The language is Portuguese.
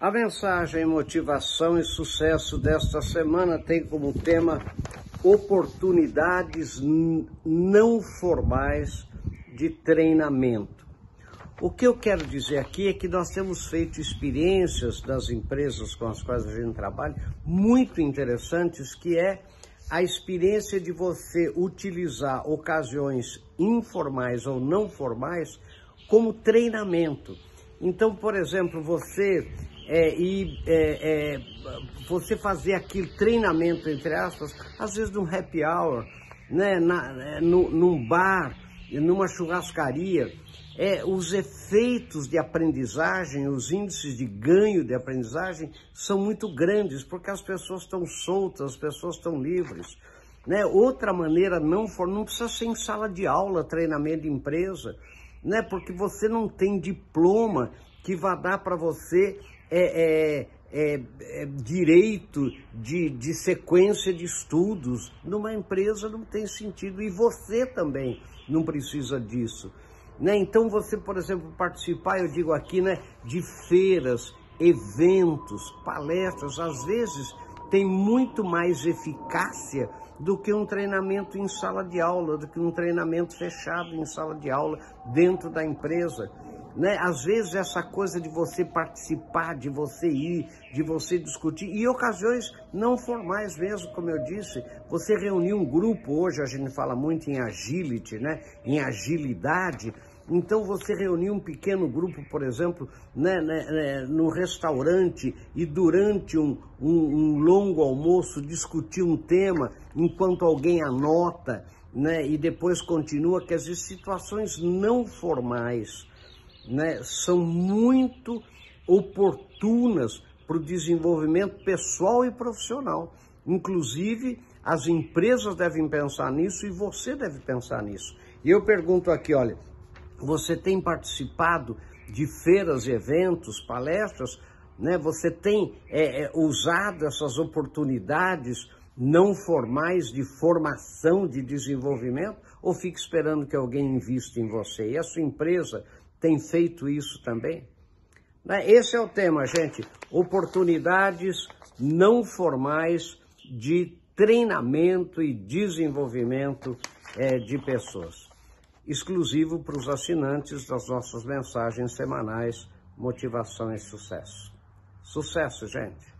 A mensagem Motivação e Sucesso desta semana tem como tema oportunidades não formais de treinamento. O que eu quero dizer aqui é que nós temos feito experiências das empresas com as quais a gente trabalha muito interessantes, que é a experiência de você utilizar ocasiões informais ou não formais como treinamento. Então, por exemplo, você é, e é, é, você fazer aquele treinamento, entre aspas, às vezes num happy hour, né, na, é, no, num bar, numa churrascaria, é, os efeitos de aprendizagem, os índices de ganho de aprendizagem são muito grandes, porque as pessoas estão soltas, as pessoas estão livres. Né? Outra maneira não for, não precisa ser em sala de aula, treinamento de empresa, né? porque você não tem diploma que vá dar para você é, é, é, é, direito de, de sequência de estudos. Numa empresa não tem sentido e você também não precisa disso. Né? Então você, por exemplo, participar, eu digo aqui, né, de feiras, eventos, palestras, às vezes tem muito mais eficácia do que um treinamento em sala de aula, do que um treinamento fechado em sala de aula dentro da empresa. Né? Às vezes essa coisa de você participar, de você ir, de você discutir, e ocasiões não formais mesmo, como eu disse, você reunir um grupo, hoje a gente fala muito em agility, né? em agilidade, então você reunir um pequeno grupo, por exemplo, né, né, né, no restaurante e durante um, um, um, longo almoço discutir um tema enquanto alguém anota né, e depois continua, quer dizer, situações não formais né, são muito oportunas para o desenvolvimento pessoal e profissional. Inclusive, as empresas devem pensar nisso e você deve pensar nisso. E eu pergunto aqui, olha, você tem participado de feiras, eventos, palestras, né? Você tem é, é, usado essas oportunidades não formais de formação, de desenvolvimento, ou fica esperando que alguém invista em você? E a sua empresa tem feito isso também? Né? Esse é o tema, gente. Oportunidades não formais de treinamento e desenvolvimento é, de pessoas. Exclusivo para os assinantes das nossas mensagens semanais Motivação e Sucesso. Sucesso, gente!